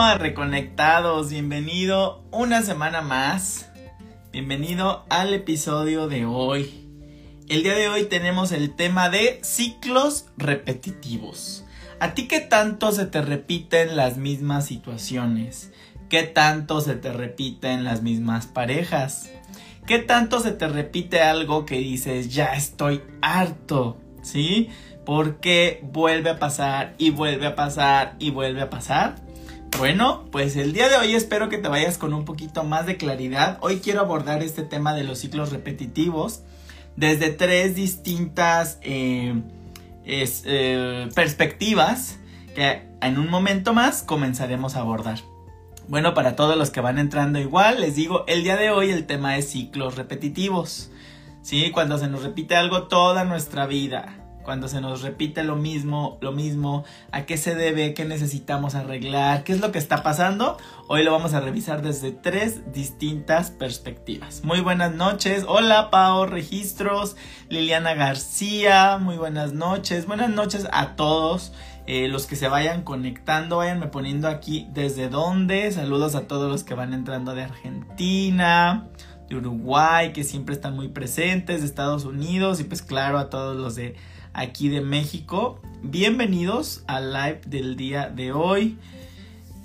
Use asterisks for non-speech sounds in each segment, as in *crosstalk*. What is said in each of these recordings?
Reconectados, bienvenido una semana más. Bienvenido al episodio de hoy. El día de hoy tenemos el tema de ciclos repetitivos. ¿A ti qué tanto se te repiten las mismas situaciones? ¿Qué tanto se te repiten las mismas parejas? ¿Qué tanto se te repite algo que dices, ya estoy harto? ¿Sí? Porque vuelve a pasar y vuelve a pasar y vuelve a pasar. Bueno, pues el día de hoy espero que te vayas con un poquito más de claridad. Hoy quiero abordar este tema de los ciclos repetitivos desde tres distintas eh, eh, perspectivas que en un momento más comenzaremos a abordar. Bueno, para todos los que van entrando igual, les digo, el día de hoy el tema es ciclos repetitivos. ¿Sí? Cuando se nos repite algo toda nuestra vida cuando se nos repite lo mismo, lo mismo, a qué se debe, qué necesitamos arreglar, qué es lo que está pasando. Hoy lo vamos a revisar desde tres distintas perspectivas. Muy buenas noches. Hola, Pao Registros, Liliana García, muy buenas noches. Buenas noches a todos. Eh, los que se vayan conectando, váyanme poniendo aquí desde dónde. Saludos a todos los que van entrando de Argentina, de Uruguay, que siempre están muy presentes, de Estados Unidos y pues claro a todos los de aquí de México. Bienvenidos al live del día de hoy.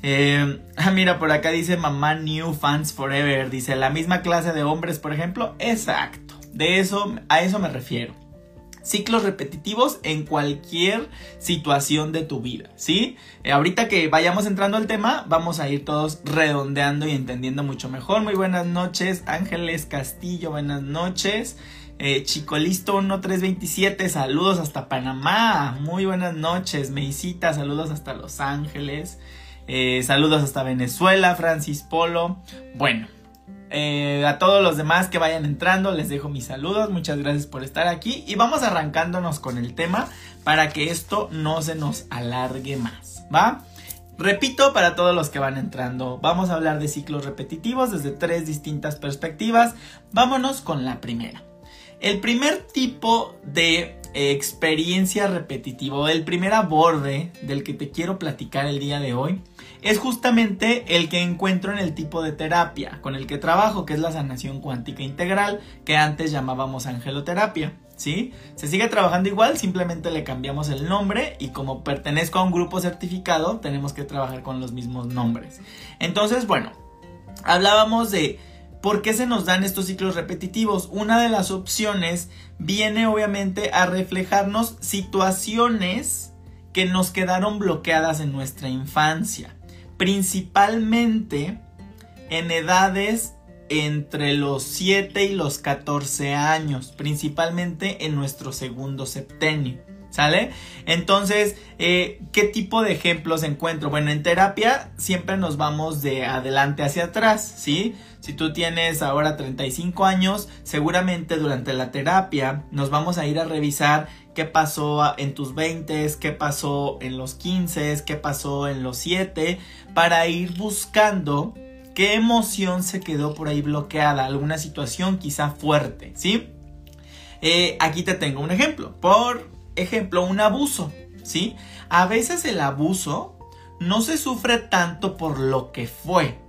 Eh, ah, mira, por acá dice Mamá New Fans Forever. Dice la misma clase de hombres, por ejemplo. Exacto. De eso, a eso me refiero. Ciclos repetitivos en cualquier situación de tu vida, ¿sí? Eh, ahorita que vayamos entrando al tema, vamos a ir todos redondeando y entendiendo mucho mejor. Muy buenas noches, Ángeles Castillo, buenas noches. Eh, Chico Listo 1327, saludos hasta Panamá. Muy buenas noches, Meisita, saludos hasta Los Ángeles. Eh, saludos hasta Venezuela, Francis Polo. Bueno, eh, a todos los demás que vayan entrando, les dejo mis saludos. Muchas gracias por estar aquí. Y vamos arrancándonos con el tema para que esto no se nos alargue más. ¿Va? Repito para todos los que van entrando, vamos a hablar de ciclos repetitivos desde tres distintas perspectivas. Vámonos con la primera. El primer tipo de experiencia repetitiva, el primer aborde del que te quiero platicar el día de hoy, es justamente el que encuentro en el tipo de terapia con el que trabajo, que es la sanación cuántica integral, que antes llamábamos angeloterapia. ¿Sí? Se sigue trabajando igual, simplemente le cambiamos el nombre y como pertenezco a un grupo certificado, tenemos que trabajar con los mismos nombres. Entonces, bueno, hablábamos de ¿Por qué se nos dan estos ciclos repetitivos? Una de las opciones viene obviamente a reflejarnos situaciones que nos quedaron bloqueadas en nuestra infancia, principalmente en edades entre los 7 y los 14 años, principalmente en nuestro segundo septenio. ¿Sale? Entonces, eh, ¿qué tipo de ejemplos encuentro? Bueno, en terapia siempre nos vamos de adelante hacia atrás, ¿sí? Si tú tienes ahora 35 años, seguramente durante la terapia nos vamos a ir a revisar qué pasó en tus 20, qué pasó en los 15, qué pasó en los 7, para ir buscando qué emoción se quedó por ahí bloqueada, alguna situación quizá fuerte, ¿sí? Eh, aquí te tengo un ejemplo. Por ejemplo, un abuso, ¿sí? A veces el abuso no se sufre tanto por lo que fue,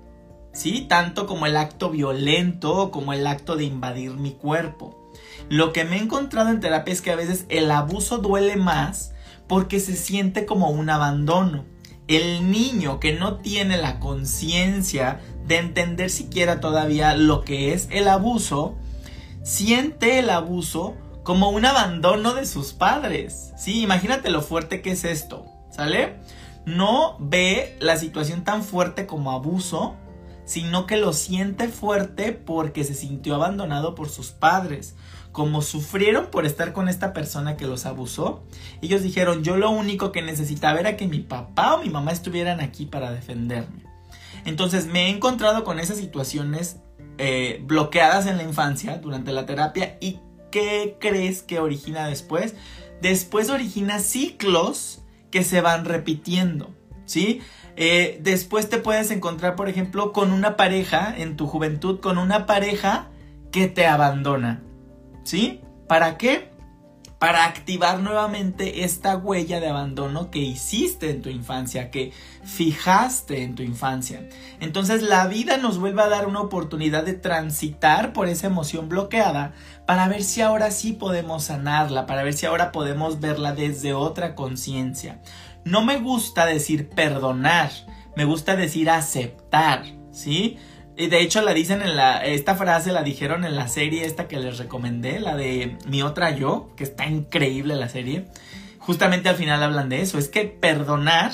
¿sí? Tanto como el acto violento como el acto de invadir mi cuerpo. Lo que me he encontrado en terapia es que a veces el abuso duele más porque se siente como un abandono. El niño que no tiene la conciencia de entender siquiera todavía lo que es el abuso, siente el abuso como un abandono de sus padres. Sí, imagínate lo fuerte que es esto, ¿sale? No ve la situación tan fuerte como abuso, sino que lo siente fuerte porque se sintió abandonado por sus padres. Como sufrieron por estar con esta persona que los abusó, ellos dijeron, yo lo único que necesitaba era que mi papá o mi mamá estuvieran aquí para defenderme. Entonces me he encontrado con esas situaciones eh, bloqueadas en la infancia durante la terapia y ¿qué crees que origina después? Después origina ciclos que se van repitiendo, ¿sí? Eh, después te puedes encontrar, por ejemplo, con una pareja en tu juventud, con una pareja que te abandona, ¿sí? ¿Para qué? para activar nuevamente esta huella de abandono que hiciste en tu infancia, que fijaste en tu infancia. Entonces la vida nos vuelve a dar una oportunidad de transitar por esa emoción bloqueada para ver si ahora sí podemos sanarla, para ver si ahora podemos verla desde otra conciencia. No me gusta decir perdonar, me gusta decir aceptar, ¿sí? Y de hecho la dicen en la, esta frase la dijeron en la serie esta que les recomendé, la de Mi otra yo, que está increíble la serie. Justamente al final hablan de eso, es que perdonar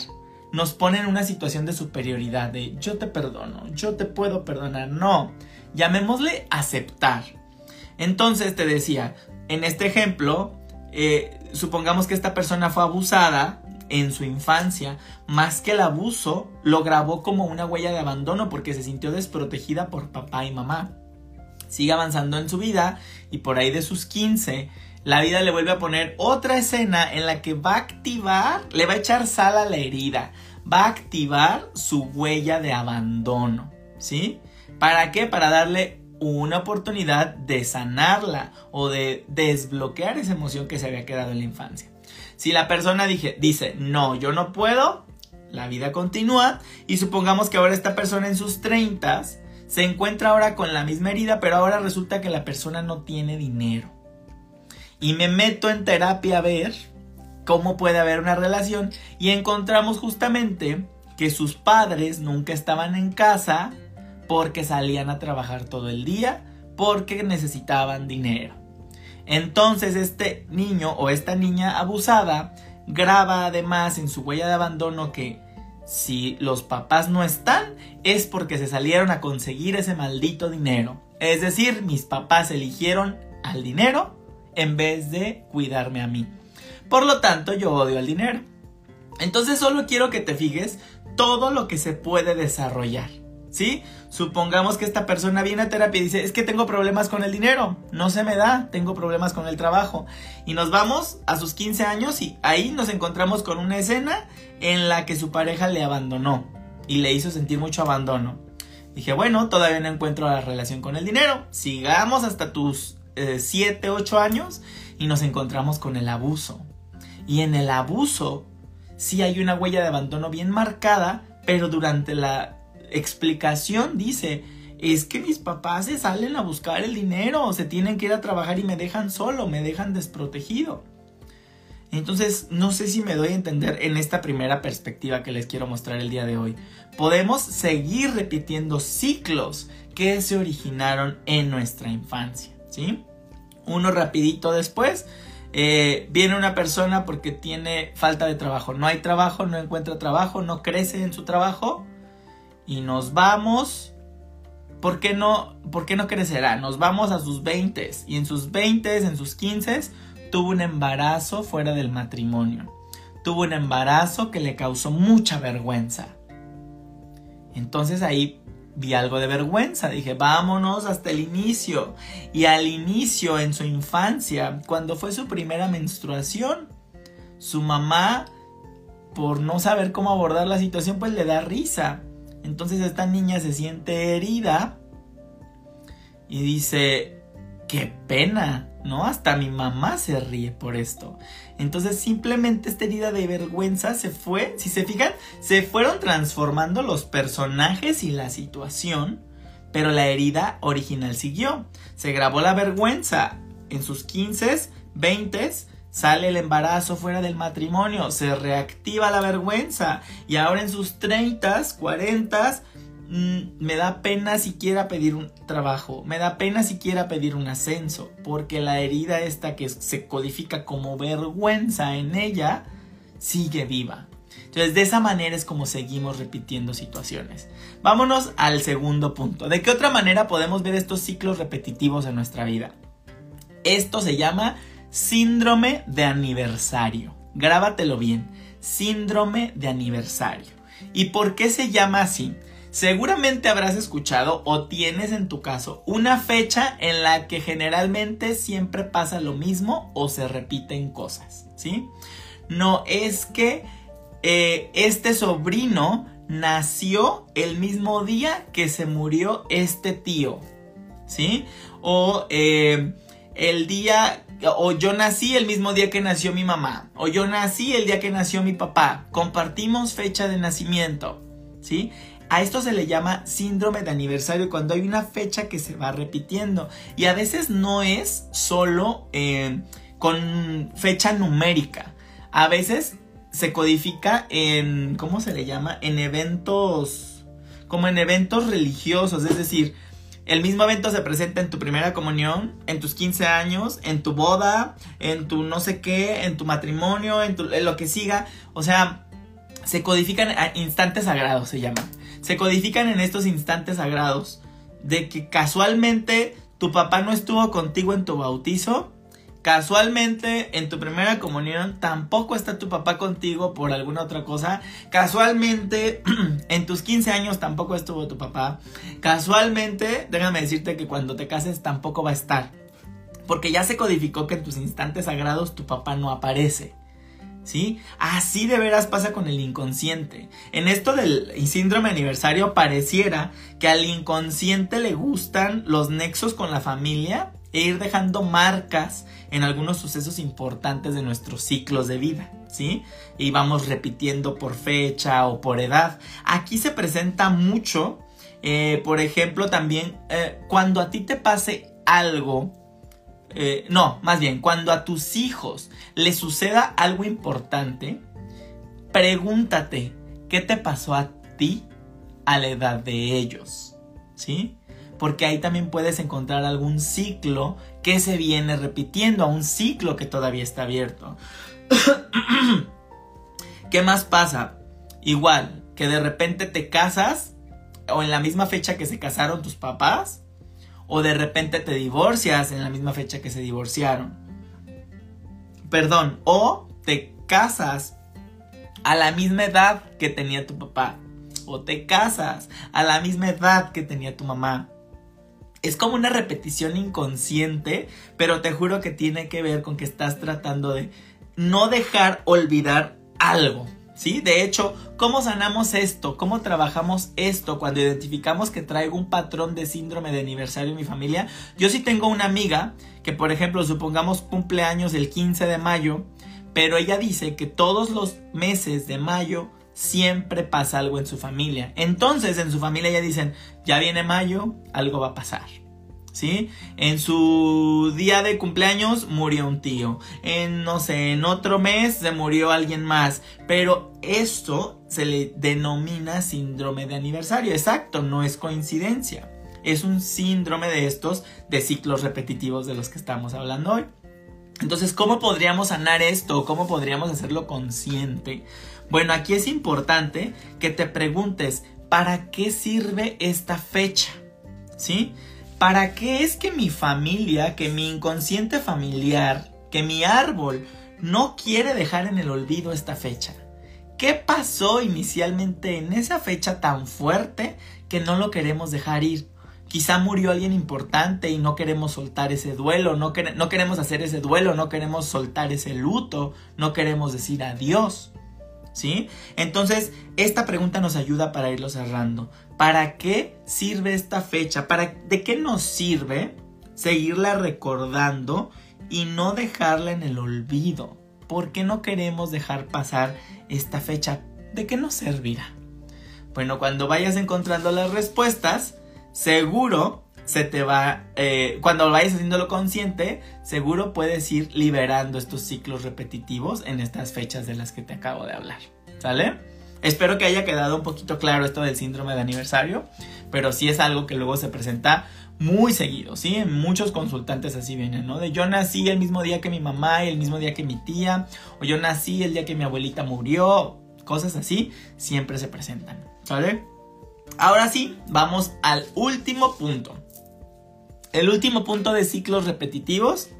nos pone en una situación de superioridad, de yo te perdono, yo te puedo perdonar, no, llamémosle aceptar. Entonces te decía, en este ejemplo, eh, supongamos que esta persona fue abusada en su infancia, más que el abuso, lo grabó como una huella de abandono porque se sintió desprotegida por papá y mamá. Sigue avanzando en su vida y por ahí de sus 15, la vida le vuelve a poner otra escena en la que va a activar, le va a echar sal a la herida, va a activar su huella de abandono, ¿sí? ¿Para qué? Para darle una oportunidad de sanarla o de desbloquear esa emoción que se había quedado en la infancia. Si la persona dice, no, yo no puedo, la vida continúa y supongamos que ahora esta persona en sus 30 se encuentra ahora con la misma herida, pero ahora resulta que la persona no tiene dinero. Y me meto en terapia a ver cómo puede haber una relación y encontramos justamente que sus padres nunca estaban en casa porque salían a trabajar todo el día porque necesitaban dinero. Entonces este niño o esta niña abusada graba además en su huella de abandono que si los papás no están es porque se salieron a conseguir ese maldito dinero. Es decir, mis papás eligieron al dinero en vez de cuidarme a mí. Por lo tanto, yo odio al dinero. Entonces solo quiero que te fijes todo lo que se puede desarrollar. ¿sí? Supongamos que esta persona viene a terapia y dice, es que tengo problemas con el dinero, no se me da, tengo problemas con el trabajo. Y nos vamos a sus 15 años y ahí nos encontramos con una escena en la que su pareja le abandonó y le hizo sentir mucho abandono. Dije, bueno, todavía no encuentro la relación con el dinero, sigamos hasta tus 7, eh, 8 años y nos encontramos con el abuso. Y en el abuso sí hay una huella de abandono bien marcada, pero durante la explicación dice, es que mis papás se salen a buscar el dinero, se tienen que ir a trabajar y me dejan solo, me dejan desprotegido. Entonces, no sé si me doy a entender en esta primera perspectiva que les quiero mostrar el día de hoy. Podemos seguir repitiendo ciclos que se originaron en nuestra infancia, ¿sí? Uno rapidito después, eh, viene una persona porque tiene falta de trabajo, no hay trabajo, no encuentra trabajo, no crece en su trabajo, y nos vamos. ¿Por qué no, por qué no crecerá? Nos vamos a sus 20 y en sus 20, en sus 15 tuvo un embarazo fuera del matrimonio. Tuvo un embarazo que le causó mucha vergüenza. Entonces ahí vi algo de vergüenza. Dije, vámonos hasta el inicio. Y al inicio, en su infancia, cuando fue su primera menstruación, su mamá, por no saber cómo abordar la situación, pues le da risa. Entonces esta niña se siente herida y dice, qué pena, ¿no? Hasta mi mamá se ríe por esto. Entonces simplemente esta herida de vergüenza se fue, si se fijan, se fueron transformando los personajes y la situación, pero la herida original siguió. Se grabó la vergüenza en sus 15, 20 Sale el embarazo fuera del matrimonio, se reactiva la vergüenza y ahora en sus 30, 40 mm, me da pena siquiera pedir un trabajo, me da pena siquiera pedir un ascenso, porque la herida esta que se codifica como vergüenza en ella sigue viva. Entonces, de esa manera es como seguimos repitiendo situaciones. Vámonos al segundo punto. ¿De qué otra manera podemos ver estos ciclos repetitivos en nuestra vida? Esto se llama Síndrome de aniversario. Grábatelo bien. Síndrome de aniversario. ¿Y por qué se llama así? Seguramente habrás escuchado o tienes en tu caso una fecha en la que generalmente siempre pasa lo mismo o se repiten cosas, ¿sí? No es que eh, este sobrino nació el mismo día que se murió este tío, ¿sí? O eh, el día o yo nací el mismo día que nació mi mamá, o yo nací el día que nació mi papá, compartimos fecha de nacimiento, ¿sí? A esto se le llama síndrome de aniversario cuando hay una fecha que se va repitiendo y a veces no es solo eh, con fecha numérica, a veces se codifica en, ¿cómo se le llama? En eventos, como en eventos religiosos, es decir, el mismo evento se presenta en tu primera comunión, en tus 15 años, en tu boda, en tu no sé qué, en tu matrimonio, en, lo que siga. O sea, se codifican a instantes sagrados, se llaman. Se codifican en estos instantes sagrados de que casualmente tu papá no estuvo contigo en tu bautizo Casualmente en tu primera comunión tampoco está tu papá contigo por alguna otra cosa. Casualmente *clears throat* en tus 15 años tampoco estuvo tu papá. Casualmente, déjame decirte que cuando te cases tampoco va a estar. Porque ya se codificó que en tus instantes sagrados tu papá no aparece. ¿Sí? Así de veras pasa con el inconsciente. En esto del síndrome aniversario pareciera que al inconsciente le gustan los nexos con la familia e ir dejando marcas en algunos sucesos importantes de nuestros ciclos de vida, ¿sí? Y vamos repitiendo por fecha o por edad. Aquí se presenta mucho, eh, por ejemplo, también eh, cuando a ti te pase algo, eh, no, más bien, cuando a tus hijos les suceda algo importante, pregúntate, ¿qué te pasó a ti a la edad de ellos? ¿Sí? Porque ahí también puedes encontrar algún ciclo que se viene repitiendo, a un ciclo que todavía está abierto. *coughs* ¿Qué más pasa? Igual, que de repente te casas o en la misma fecha que se casaron tus papás, o de repente te divorcias en la misma fecha que se divorciaron. Perdón, o te casas a la misma edad que tenía tu papá, o te casas a la misma edad que tenía tu mamá. Es como una repetición inconsciente, pero te juro que tiene que ver con que estás tratando de no dejar olvidar algo. ¿Sí? De hecho, ¿cómo sanamos esto? ¿Cómo trabajamos esto cuando identificamos que traigo un patrón de síndrome de aniversario en mi familia? Yo sí tengo una amiga que, por ejemplo, supongamos cumpleaños el 15 de mayo, pero ella dice que todos los meses de mayo siempre pasa algo en su familia. Entonces en su familia ya dicen, ya viene mayo, algo va a pasar. ¿Sí? En su día de cumpleaños murió un tío. En, no sé, en otro mes se murió alguien más. Pero esto se le denomina síndrome de aniversario. Exacto, no es coincidencia. Es un síndrome de estos de ciclos repetitivos de los que estamos hablando hoy. Entonces, ¿cómo podríamos sanar esto? ¿Cómo podríamos hacerlo consciente? Bueno, aquí es importante que te preguntes, ¿para qué sirve esta fecha? ¿Sí? ¿Para qué es que mi familia, que mi inconsciente familiar, que mi árbol no quiere dejar en el olvido esta fecha? ¿Qué pasó inicialmente en esa fecha tan fuerte que no lo queremos dejar ir? Quizá murió alguien importante y no queremos soltar ese duelo, no, no, queremos hacer ese duelo, no queremos soltar ese luto, no queremos decir adiós. ¿Sí? Entonces, esta pregunta nos ayuda para irlo cerrando. ¿Para qué sirve esta fecha? ¿Para, ¿De qué nos sirve seguirla recordando y no dejarla en el olvido? ¿Por qué no queremos dejar pasar esta fecha? ¿De qué nos servirá? Bueno, cuando vayas encontrando las respuestas, seguro se te va, eh, cuando vayas haciéndolo consciente, seguro puedes ir liberando estos ciclos repetitivos en estas fechas de las que te acabo de hablar. ¿Sale? Espero que haya quedado un poquito claro esto del síndrome de aniversario, pero sí es algo que luego se presenta muy seguido, ¿sí? Muchos consultantes así vienen, ¿no? De yo nací el mismo día que mi mamá y el mismo día que mi tía, o yo nací el día que mi abuelita murió, cosas así, siempre se presentan, ¿sale? Ahora sí, vamos al último punto. El último punto de ciclos repetitivos,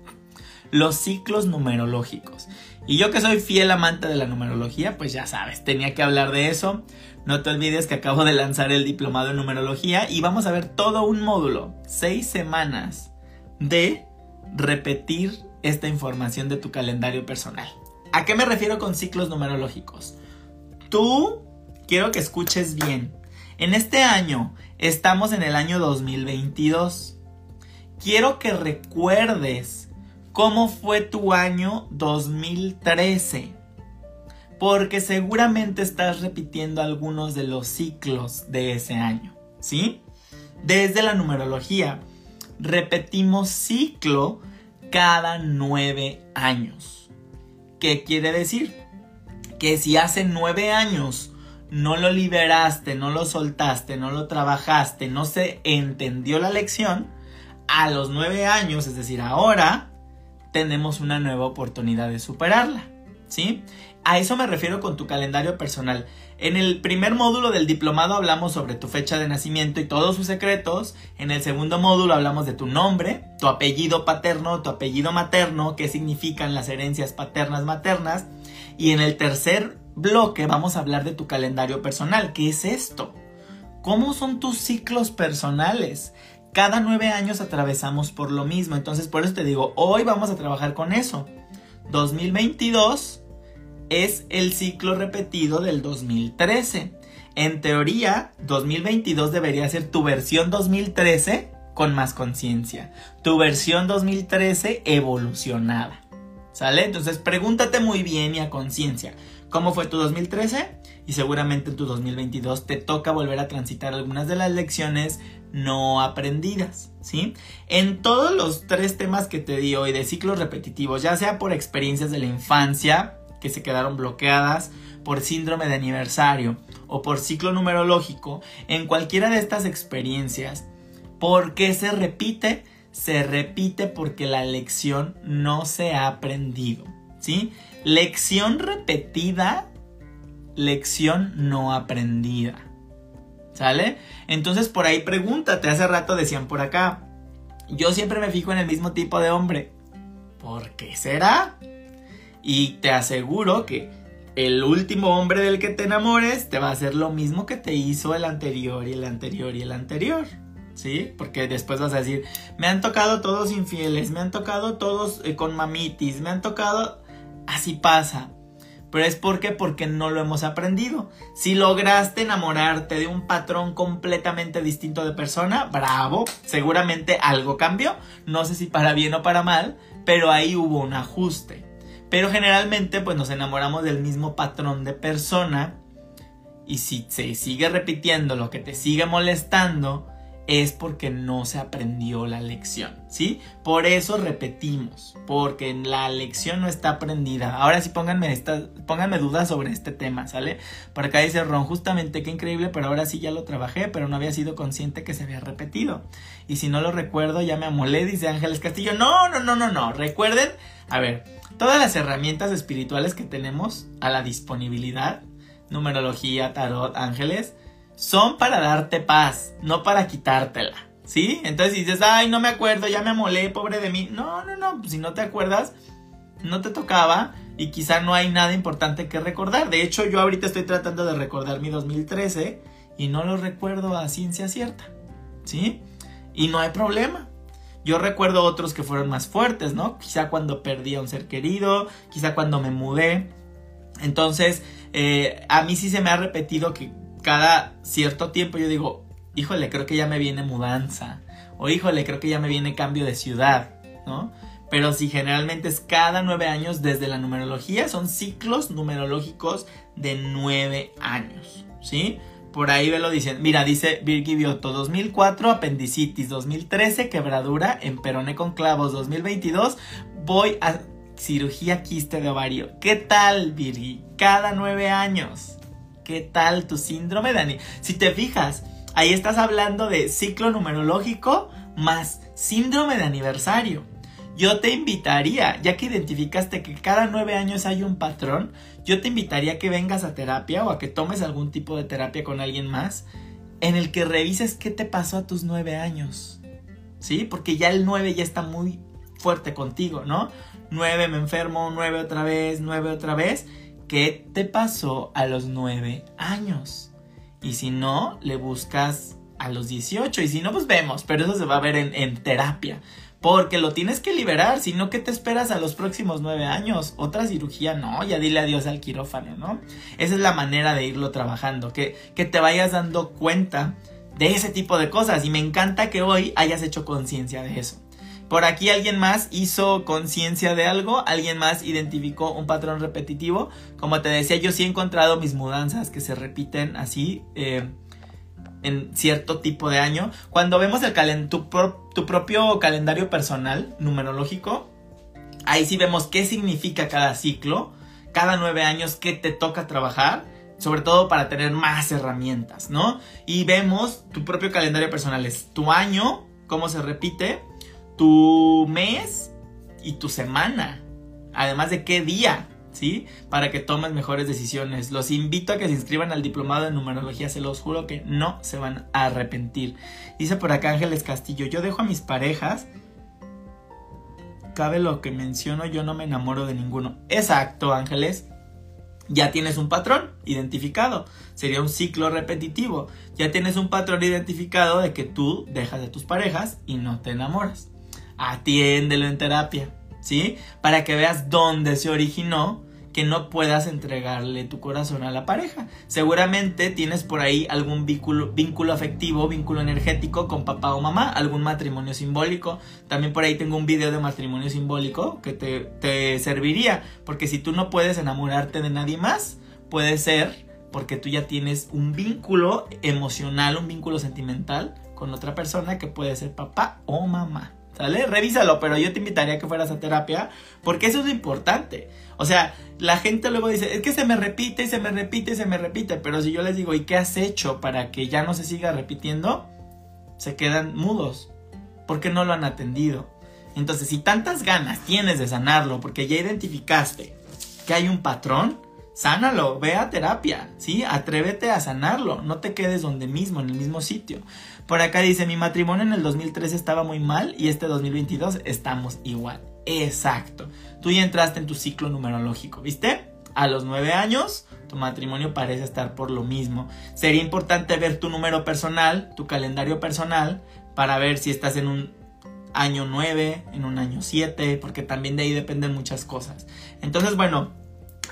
los ciclos numerológicos. Y yo que soy fiel amante de la numerología, pues ya sabes, tenía que hablar de eso. No te olvides que acabo de lanzar el diplomado en numerología y vamos a ver todo un módulo, seis semanas de repetir esta información de tu calendario personal. ¿A qué me refiero con ciclos numerológicos? Tú quiero que escuches bien. En este año estamos en el año 2022 quiero que recuerdes ¿Cómo fue tu año 2013? Porque seguramente estás repitiendo algunos de los ciclos de ese año, ¿sí? Desde la numerología, repetimos ciclo cada nueve años. ¿Qué quiere decir? Que si hace nueve años no lo liberaste, no lo soltaste, no lo trabajaste, no se entendió la lección, a los nueve años, es decir, ahora, tenemos una nueva oportunidad de superarla. ¿Sí? A eso me refiero con tu calendario personal. En el primer módulo del diplomado hablamos sobre tu fecha de nacimiento y todos sus secretos. En el segundo módulo hablamos de tu nombre, tu apellido paterno, tu apellido materno, qué significan las herencias paternas maternas. Y en el tercer bloque vamos a hablar de tu calendario personal. ¿Qué es esto? ¿Cómo son tus ciclos personales? Cada nueve años atravesamos por lo mismo. Entonces, por eso te digo, hoy vamos a trabajar con eso. 2022 es el ciclo repetido del 2013. En teoría, 2022 debería ser tu versión 2013 con más conciencia. Tu versión 2013 evolucionada. ¿Sale? Entonces pregúntate muy bien y a conciencia. ¿Cómo fue tu 2013? Y seguramente en tu 2022 te toca volver a transitar algunas de las lecciones no aprendidas, ¿sí? En todos los tres temas que te di hoy de ciclos repetitivos, ya sea por experiencias de la infancia que se quedaron bloqueadas, por síndrome de aniversario o por ciclo numerológico, en cualquiera de estas experiencias, ¿por qué se repite? Se repite porque la lección no se ha aprendido, ¿sí? Lección repetida, lección no aprendida. ¿Sale? Entonces por ahí pregúntate, hace rato decían por acá, yo siempre me fijo en el mismo tipo de hombre. ¿Por qué será? Y te aseguro que el último hombre del que te enamores te va a hacer lo mismo que te hizo el anterior y el anterior y el anterior. ¿Sí? Porque después vas a decir, me han tocado todos infieles, me han tocado todos eh, con mamitis, me han tocado... Así pasa. Pero es porque porque no lo hemos aprendido. Si lograste enamorarte de un patrón completamente distinto de persona, bravo, seguramente algo cambió. No sé si para bien o para mal, pero ahí hubo un ajuste. Pero generalmente pues nos enamoramos del mismo patrón de persona y si se sigue repitiendo lo que te sigue molestando, es porque no se aprendió la lección, ¿sí? Por eso repetimos, porque la lección no está aprendida. Ahora sí pónganme, dudas sobre este tema, ¿sale? Por acá dice Ron, justamente qué increíble, pero ahora sí ya lo trabajé, pero no había sido consciente que se había repetido. Y si no lo recuerdo, ya me amolé, dice Ángeles Castillo. No, no, no, no, no. Recuerden, a ver, todas las herramientas espirituales que tenemos a la disponibilidad, numerología, tarot, ángeles, son para darte paz, no para quitártela. ¿Sí? Entonces dices, ay, no me acuerdo, ya me amolé, pobre de mí. No, no, no, si no te acuerdas, no te tocaba y quizá no hay nada importante que recordar. De hecho, yo ahorita estoy tratando de recordar mi 2013 y no lo recuerdo a ciencia cierta. ¿Sí? Y no hay problema. Yo recuerdo otros que fueron más fuertes, ¿no? Quizá cuando perdí a un ser querido, quizá cuando me mudé. Entonces, eh, a mí sí se me ha repetido que cada cierto tiempo yo digo, híjole, creo que ya me viene mudanza. O híjole, creo que ya me viene cambio de ciudad, ¿no? Pero si generalmente es cada nueve años desde la numerología, son ciclos numerológicos de nueve años, ¿sí? Por ahí velo diciendo, mira, dice Virgi Bioto, 2004 apendicitis, 2013 quebradura en peroné con clavos, 2022 voy a cirugía quiste de ovario. ¿Qué tal, Virgi? Cada nueve años. ¿Qué tal tu síndrome, Dani? Si te fijas, ahí estás hablando de ciclo numerológico más síndrome de aniversario. Yo te invitaría, ya que identificaste que cada nueve años hay un patrón, yo te invitaría a que vengas a terapia o a que tomes algún tipo de terapia con alguien más en el que revises qué te pasó a tus nueve años. ¿Sí? Porque ya el nueve ya está muy fuerte contigo, ¿no? Nueve me enfermo, nueve otra vez, nueve otra vez. ¿Qué te pasó a los 9 años? Y si no, le buscas a los 18. Y si no, pues vemos. Pero eso se va a ver en, terapia. Porque lo tienes que liberar. Si no, ¿qué te esperas a los próximos 9 años? Otra cirugía, no. Ya dile adiós al quirófano, ¿no? Esa es la manera de irlo trabajando. Que, que te vayas dando cuenta de ese tipo de cosas. Y me encanta que hoy hayas hecho conciencia de eso. Por aquí alguien más hizo conciencia de algo, alguien más identificó un patrón repetitivo. Como te decía, yo sí he encontrado mis mudanzas que se repiten así eh, en cierto tipo de año. Cuando vemos el tu, tu propio calendario personal, numerológico, ahí sí vemos qué significa cada ciclo, cada nueve años, qué te toca trabajar sobre todo para tener más herramientas, ¿no? Y vemos tu propio calendario personal, es tu año, cómo se repite, tu mes y tu semana, además de qué día, ¿sí? Para que tomes mejores decisiones. Los invito a que se inscriban al diplomado de numerología, se los juro que no se van a arrepentir. Dice por acá Ángeles Castillo, yo dejo a mis parejas cabe lo que menciono, yo no me enamoro de ninguno. Exacto, Ángeles ya tienes un patrón identificado. Sería un ciclo repetitivo. Ya tienes un patrón identificado de que tú dejas de tus parejas y no te enamoras. Atiéndelo en terapia, ¿sí? Para que veas dónde se originó que no puedas entregarle tu corazón a la pareja. Seguramente tienes por ahí algún vínculo, vínculo afectivo, vínculo energético con papá o mamá, algún matrimonio simbólico. También por ahí tengo un video de matrimonio simbólico que te, te serviría, porque si tú no puedes enamorarte de nadie más, puede ser porque tú ya tienes un vínculo emocional, un vínculo sentimental con otra persona que puede ser papá o mamá. ¿Sale? Revísalo, pero yo te invitaría a que fueras a terapia porque eso es lo importante. O sea, la gente luego dice, es que se me repite, se me repite, se me repite, pero si yo les digo, ¿y qué has hecho para que ya no se siga repitiendo? Se quedan mudos porque no lo han atendido. Entonces, si tantas ganas tienes de sanarlo porque ya identificaste que hay un patrón, sánalo, ve a terapia, ¿sí? Atrévete a sanarlo, no te quedes donde mismo, en el mismo sitio. Por acá dice, mi matrimonio en el 2013 estaba muy mal y este 2022 estamos igual. Exacto. Tú ya entraste en tu ciclo numerológico, ¿viste? A los nueve años, tu matrimonio parece estar por lo mismo. Sería importante ver tu número personal, tu calendario personal, para ver si estás en un año 9, en un año 7, porque también de ahí dependen muchas cosas. Entonces, bueno,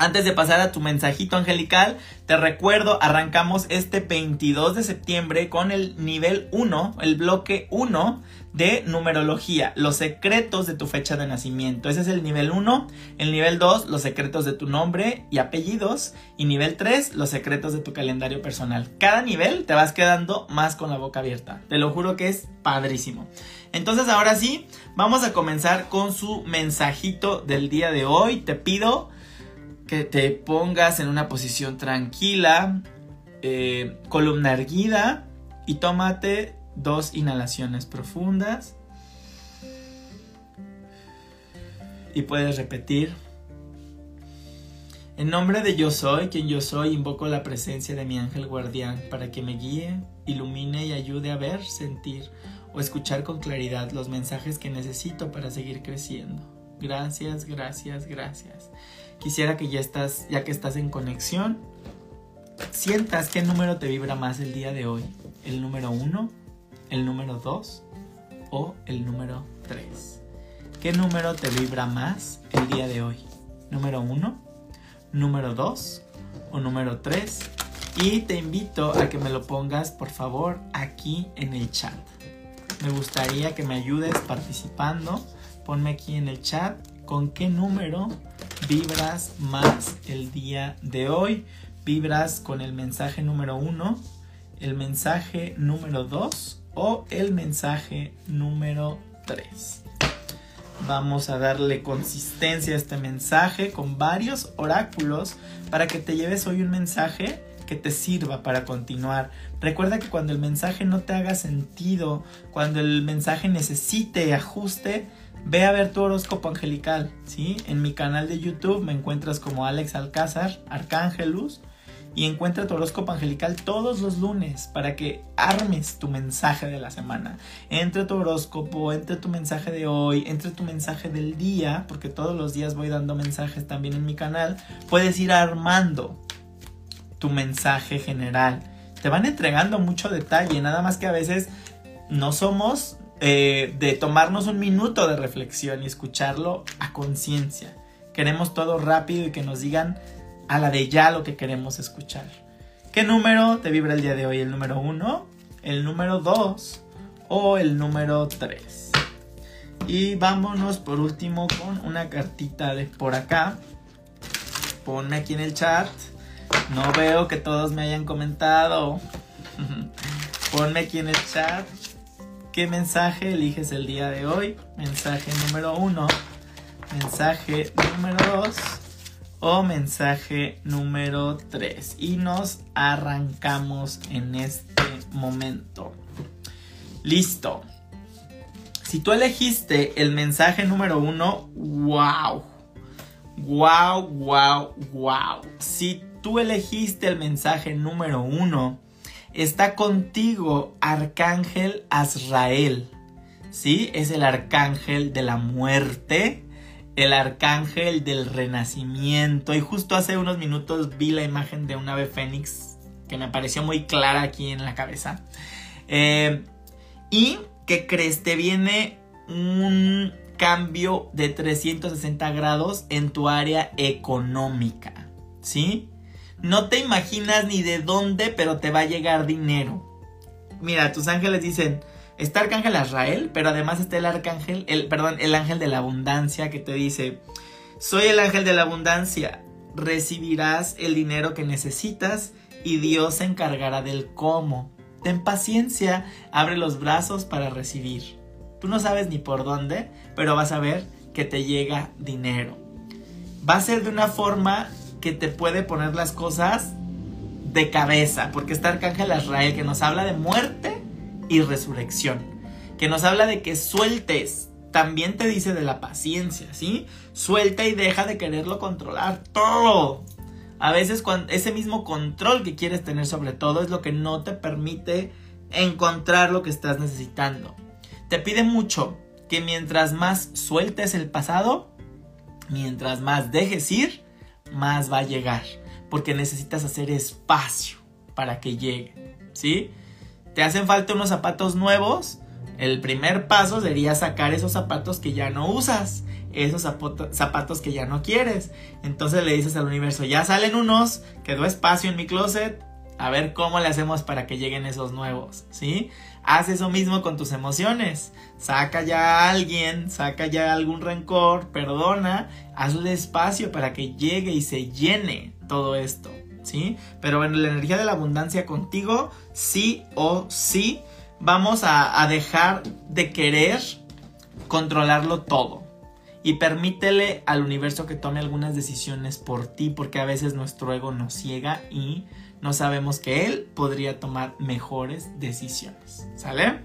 antes de pasar a tu mensajito angelical, te recuerdo, arrancamos este 22 de septiembre con el nivel 1, el bloque 1 de numerología, los secretos de tu fecha de nacimiento. Ese es el nivel 1. El nivel 2, los secretos de tu nombre y apellidos. Y nivel 3, los secretos de tu calendario personal. Cada nivel te vas quedando más con la boca abierta. Te lo juro que es padrísimo. Entonces ahora sí, vamos a comenzar con su mensajito del día de hoy. Te pido que te pongas en una posición tranquila, eh, columna erguida y tómate dos inhalaciones profundas. Y puedes repetir. En nombre de yo soy, quien yo soy, invoco la presencia de mi ángel guardián para que me guíe, ilumine y ayude a ver, sentir o escuchar con claridad los mensajes que necesito para seguir creciendo. Gracias, gracias, gracias. Quisiera que ya estás, ya que estás en conexión, sientas qué número te vibra más el día de hoy. El número 1, el número 2 o el número 3. ¿Qué número te vibra más el día de hoy? ¿Número 1, número 2 o número 3? Y te invito a que me lo pongas por favor aquí en el chat. Me gustaría que me ayudes participando. Ponme aquí en el chat con qué número vibras más el día de hoy. Vibras con el mensaje número uno, el mensaje número dos o el mensaje número tres. Vamos a darle consistencia a este mensaje con varios oráculos para que te lleves hoy un mensaje que te sirva para continuar. Recuerda que cuando el mensaje no te haga sentido, cuando el mensaje necesite ajuste, Ve a ver tu horóscopo angelical, ¿sí? En mi canal de YouTube me encuentras como Alex Alcázar, Arcángelus, y encuentra tu horóscopo angelical todos los lunes para que armes tu mensaje de la semana. Entre tu horóscopo, entre tu mensaje de hoy, entre tu mensaje del día, porque todos los días voy dando mensajes también en mi canal, puedes ir armando tu mensaje general. Te van entregando mucho detalle, nada más que a veces no somos eh, de tomarnos un minuto de reflexión y escucharlo a conciencia. Queremos todo rápido y que nos digan a la de ya lo que queremos escuchar. ¿Qué número te vibra el día de hoy? ¿El número 1? ¿El número 2? ¿O el número 3? Y vámonos por último con una cartita de por acá. Ponme aquí en el chat. No veo que todos me hayan comentado. *laughs* Ponme aquí en el chat qué mensaje eliges el día de hoy. Mensaje número uno, mensaje número dos o mensaje número tres. Y nos arrancamos en este momento. Listo. Si tú elegiste el mensaje número uno, wow. Wow, wow, wow. Si tú elegiste el mensaje número uno, está contigo Arcángel Azrael. ¿Sí? Es el arcángel de la muerte, el arcángel del renacimiento. Y justo hace unos minutos vi la imagen de un ave fénix que me pareció muy clara aquí en la cabeza. Eh, y que crees? Te viene un cambio de 360 grados en tu área económica. ¿Sí? No te imaginas ni de dónde, pero te va a llegar dinero. Mira, tus ángeles dicen, está Arcángel Azrael, pero además está el Arcángel, el, perdón, el ángel de la abundancia que te dice, soy el ángel de la abundancia, recibirás el dinero que necesitas y Dios se encargará del cómo. Ten paciencia, abre los brazos para recibir. Tú no sabes ni por dónde, pero vas a ver que te llega dinero. Va a ser de una forma que te puede poner las cosas de cabeza, porque está Arcángel Azrael que nos habla de muerte y resurrección, que nos habla de que sueltes, también te dice de la paciencia, ¿sí? Suelta y deja de quererlo controlar todo. A veces cuando ese mismo control que quieres tener sobre todo es lo que no te permite encontrar lo que estás necesitando. Te pide mucho que mientras más sueltes el pasado, mientras más dejes ir, más va a llegar, porque necesitas hacer espacio para que llegue, ¿sí? Te hacen falta unos zapatos nuevos, el primer paso sería sacar esos zapatos que ya no usas, esos zapatos que ya no quieres. Entonces le dices al universo, ya salen unos, quedó espacio en mi closet, a ver cómo le hacemos para que lleguen esos nuevos, ¿sí? Haz eso mismo con tus emociones. Saca ya a alguien, saca ya algún rencor, perdona, hazle espacio para que llegue y se llene todo esto, ¿sí? Pero bueno, la energía de la abundancia contigo, sí o sí, vamos a, a dejar de querer controlarlo todo. Y permítele al universo que tome algunas decisiones por ti, porque a veces nuestro ego nos ciega y no sabemos que él podría tomar mejores decisiones. ¿Sale?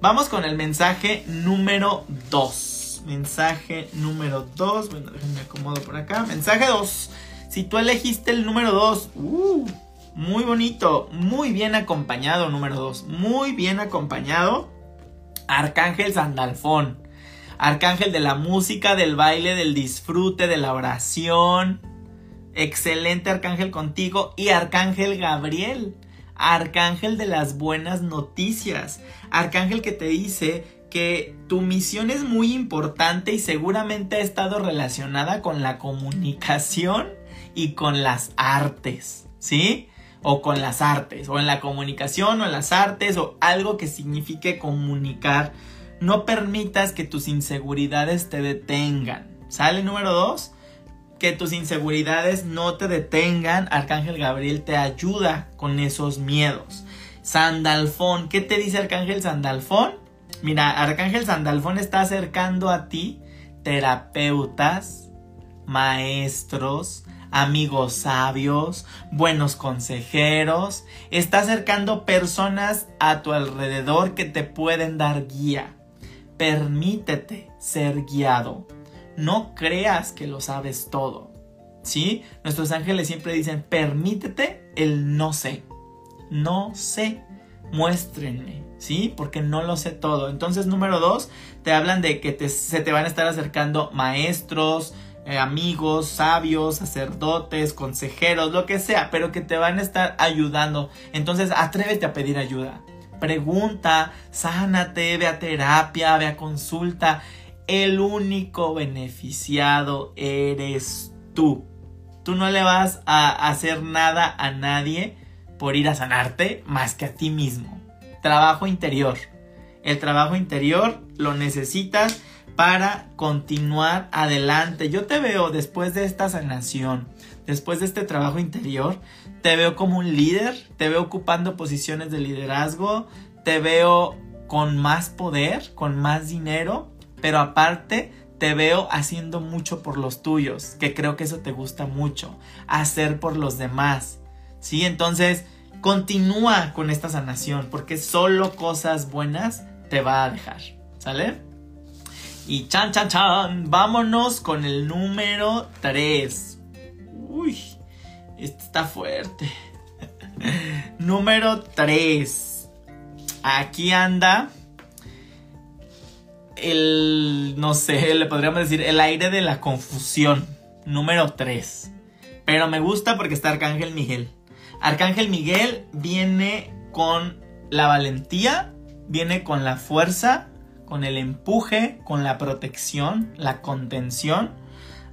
Vamos con el mensaje número 2. Mensaje número 2. Bueno, déjenme acomodo por acá. Mensaje 2. Si tú elegiste el número 2, uh, muy bonito, muy bien acompañado, número 2. Muy bien acompañado. Arcángel Sandalfón. Arcángel de la música, del baile, del disfrute, de la oración Excelente Arcángel contigo y Arcángel Gabriel. Arcángel de las buenas noticias. Arcángel que te dice que tu misión es muy importante y seguramente ha estado relacionada con la comunicación y con las artes, ¿sí? O con las artes, o en la comunicación o en las artes, o algo que signifique comunicar. No permitas que tus inseguridades te detengan. ¿Sale número dos? Que tus inseguridades no te detengan, Arcángel Gabriel te ayuda con esos miedos. Sandalfón, ¿qué te dice Arcángel Sandalfón? Mira, Arcángel Sandalfón está acercando a ti terapeutas, maestros, amigos sabios, buenos consejeros. Está acercando personas a tu alrededor que te pueden dar guía. Permítete ser guiado no creas que lo sabes todo. ¿Sí? Nuestros ángeles siempre dicen, permítete el no sé. No sé. Muéstrenme. ¿Sí? Porque no lo sé todo. Entonces, número dos, te hablan de que se te van a estar acercando maestros, eh, amigos, sabios, sacerdotes, consejeros, lo que sea, pero que te van a estar ayudando. Entonces, atrévete a pedir ayuda. Pregunta, sánate, ve a terapia, ve a consulta el único beneficiado eres tú. Tú no le vas a hacer nada a nadie por ir a sanarte más que a ti mismo. Trabajo interior. El trabajo interior lo necesitas para continuar adelante. Yo te veo después de esta sanación, después de este trabajo interior, te veo como un líder, te veo ocupando posiciones de liderazgo, te veo con más poder, con más dinero, pero aparte te veo haciendo mucho por los tuyos, que creo que eso te gusta mucho, hacer por los demás. ¿Sí? Entonces, continúa con esta sanación, porque solo cosas buenas te va a dejar. ¿Sale? Y chan, chan, chan, vámonos con el número 3. Uy, este está fuerte. *laughs* número 3 aquí anda el, no sé, *laughs* le podríamos decir, el aire de la confusión, número 3. Pero me gusta porque está Arcángel Miguel. Arcángel Miguel viene con la valentía, viene con la fuerza, con el empuje, con la protección, la contención,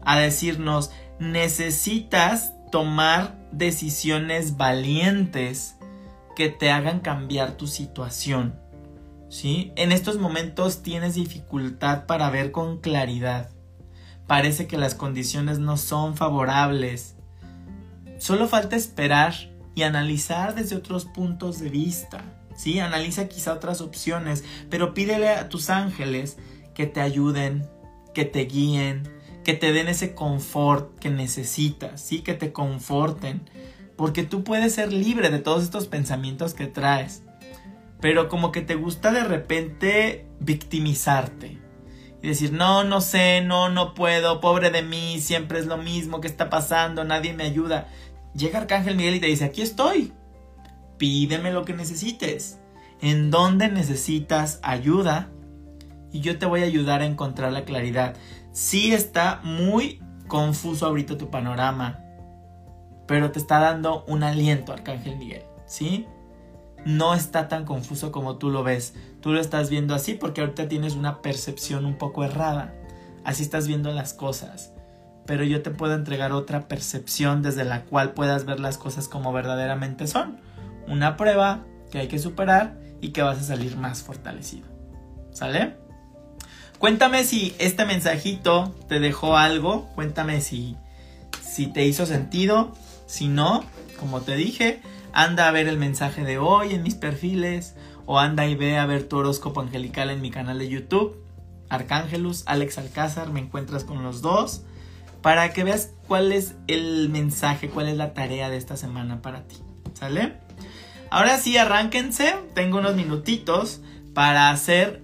a decirnos, necesitas tomar decisiones valientes que te hagan cambiar tu situación. ¿Sí? En estos momentos tienes dificultad para ver con claridad. Parece que las condiciones no son favorables. Solo falta esperar y analizar desde otros puntos de vista. ¿Sí? Analiza quizá otras opciones, pero pídele a tus ángeles que te ayuden, que te guíen, que te den ese confort que necesitas, ¿sí? Que te conforten porque tú puedes ser libre de todos estos pensamientos que traes. Pero como que te gusta de repente victimizarte. Y decir, no, no sé, no, no puedo, pobre de mí, siempre es lo mismo, ¿qué está pasando? Nadie me ayuda. Llega Arcángel Miguel y te dice, aquí estoy. Pídeme lo que necesites. ¿En dónde necesitas ayuda? Y yo te voy a ayudar a encontrar la claridad. Sí está muy confuso ahorita tu panorama pero te está dando un aliento, Arcángel Miguel, ¿sí? No está tan confuso como tú lo ves. Tú lo estás viendo así porque ahorita tienes una percepción un poco errada. Así estás viendo las cosas. Pero yo te puedo entregar otra percepción desde la cual puedas ver las cosas como verdaderamente son. Una prueba que hay que superar y que vas a salir más fortalecido. ¿Sale? Cuéntame si este mensajito te dejó algo. Cuéntame si, si te hizo sentido. Si no, como te dije, anda a ver el mensaje de hoy en mis perfiles o anda y ve a ver tu horóscopo angelical en mi canal de YouTube. Arcángelus, Alex Alcázar, me encuentras con los dos para que veas cuál es el mensaje, cuál es la tarea de esta semana para ti. ¿Sale? Ahora sí, arránquense. Tengo unos minutitos para hacer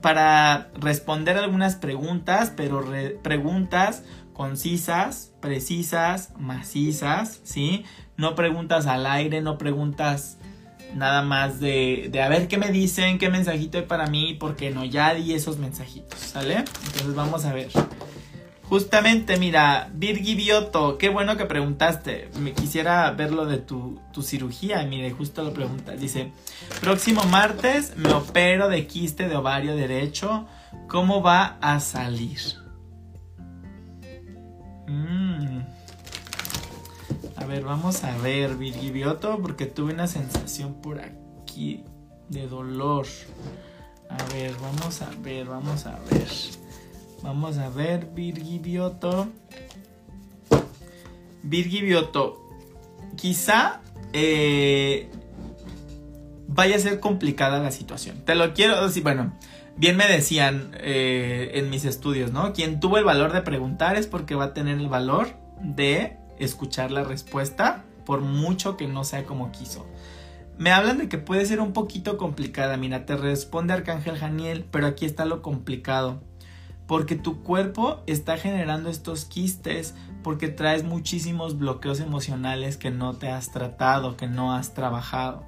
para responder algunas preguntas, pero preguntas concisas, precisas, macizas, ¿sí? No preguntas al aire, no preguntas nada más de, de a ver qué me dicen, qué mensajito hay para mí, porque no, ya di esos mensajitos, ¿sale? Entonces vamos a ver. Justamente, mira, Virgi Bioto, qué bueno que preguntaste. Me quisiera ver lo de tu, tu cirugía. Mire, justo lo preguntas. Dice, próximo martes me opero de quiste de ovario derecho. ¿Cómo va a salir? Mm. A ver, vamos a ver, Virgibioto, porque tuve una sensación por aquí de dolor. A ver, vamos a ver, vamos a ver. Vamos a ver, Virgibioto. Virgibioto, quizá eh, vaya a ser complicada la situación. Te lo quiero decir, bueno, bien me decían eh, en mis estudios, ¿no? Quien tuvo el valor de preguntar es porque va a tener el valor de escuchar la respuesta, por mucho que no sea como quiso. Me hablan de que puede ser un poquito complicada. Mira, te responde Arcángel Janiel, pero aquí está lo complicado. Porque tu cuerpo está generando estos quistes porque traes muchísimos bloqueos emocionales que no te has tratado, que no has trabajado.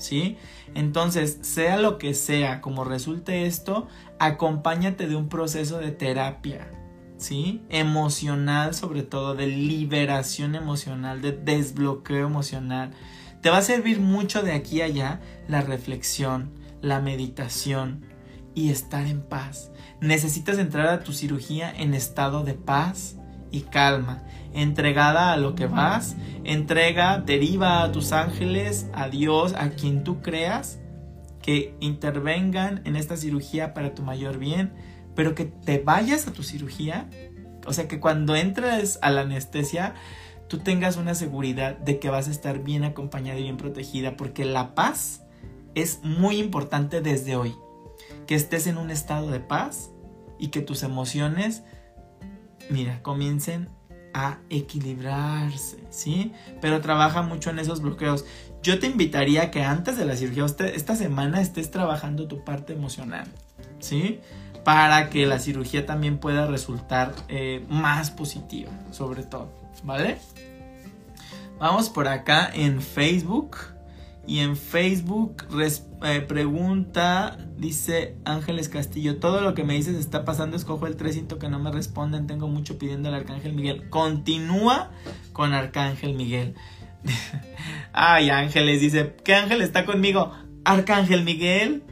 ¿sí? Entonces, sea lo que sea, como resulte esto, acompáñate de un proceso de terapia, ¿sí? Emocional, sobre todo, de liberación emocional, de desbloqueo emocional. Te va a servir mucho de aquí a allá la reflexión, la meditación y estar en paz. Necesitas entrar a tu cirugía en estado de paz y calma entregada a lo que vas, entrega, deriva a tus ángeles, a Dios, a quien tú creas, que intervengan en esta cirugía para tu mayor bien, pero que te vayas a tu cirugía, o sea, que cuando entres a la anestesia, tú tengas una seguridad de que vas a estar bien acompañada y bien protegida, porque la paz es muy importante desde hoy. Que estés en un estado de paz y que tus emociones, mira, comiencen a equilibrarse, ¿sí? Pero trabaja mucho en esos bloqueos. Yo te invitaría a que antes de la cirugía, esta semana estés trabajando tu parte emocional, ¿sí? Para que la cirugía también pueda resultar eh, más positiva, sobre todo, ¿vale? Vamos por acá en Facebook. Y en Facebook eh, pregunta, dice Ángeles Castillo, todo lo que me dices está pasando, escojo el 3, siento que no me responden, tengo mucho pidiendo al Arcángel Miguel. Continúa con Arcángel Miguel. *laughs* Ay, Ángeles, dice, ¿qué ángel está conmigo? Arcángel Miguel.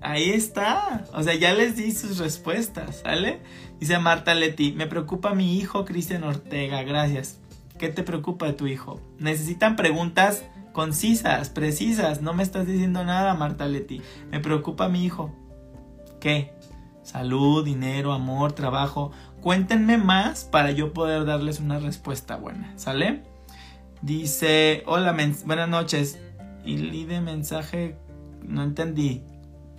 Ahí está. O sea, ya les di sus respuestas, ¿sale? Dice Marta Leti, me preocupa mi hijo Cristian Ortega, gracias. ¿Qué te preocupa de tu hijo? Necesitan preguntas concisas, precisas. No me estás diciendo nada, Marta Leti. Me preocupa mi hijo. ¿Qué? Salud, dinero, amor, trabajo. Cuéntenme más para yo poder darles una respuesta buena, ¿sale? Dice, hola, buenas noches. Y de mensaje, no entendí.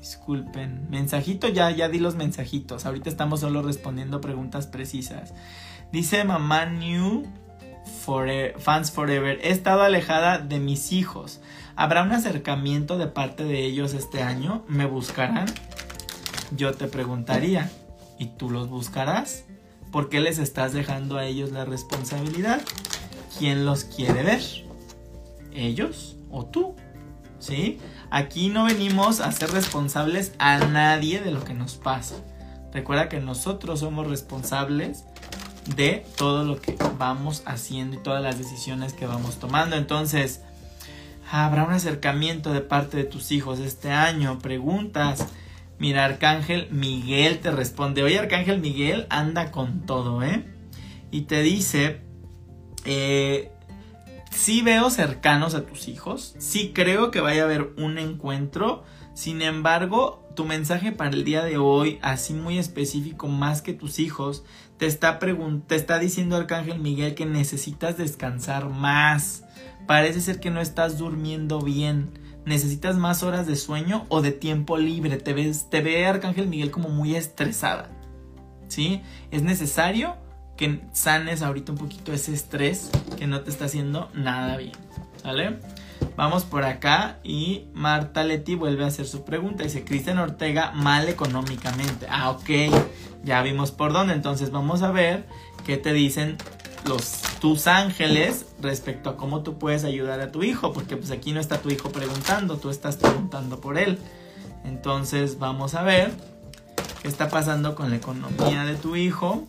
Disculpen. Mensajito, ya, ya di los mensajitos. Ahorita estamos solo respondiendo preguntas precisas. Dice mamá New Fans Forever. He estado alejada de mis hijos. ¿Habrá un acercamiento de parte de ellos este año? ¿Me buscarán? Yo te preguntaría. ¿Y tú los buscarás? ¿Por qué les estás dejando a ellos la responsabilidad? quién los quiere ver. ¿Ellos o tú? ¿Sí? Aquí no venimos a ser responsables a nadie de lo que nos pasa. Recuerda que nosotros somos responsables de todo lo que vamos haciendo y todas las decisiones que vamos tomando. Entonces, ¿habrá un acercamiento de parte de tus hijos este año? Preguntas. Mira, Arcángel Miguel te responde. Oye, Arcángel Miguel anda con todo, ¿eh? Y te dice eh, sí veo cercanos a tus hijos, sí creo que vaya a haber un encuentro, sin embargo, tu mensaje para el día de hoy, así muy específico, más que tus hijos, te está, te está diciendo Arcángel Miguel que necesitas descansar más. Parece ser que no estás durmiendo bien. ¿Necesitas más horas de sueño o de tiempo libre? Te, ves, te ve Arcángel Miguel como muy estresada. ¿Sí? Es necesario que sanes ahorita un poquito ese estrés que no te está haciendo nada bien. ¿Vale? Vamos por acá y Marta Leti vuelve a hacer su pregunta. Dice, Cristian Ortega mal económicamente. Ah, ok. Ya vimos por dónde. Entonces vamos a ver qué te dicen los tus ángeles respecto a cómo tú puedes ayudar a tu hijo. Porque pues aquí no está tu hijo preguntando, tú estás preguntando por él. Entonces vamos a ver qué está pasando con la economía de tu hijo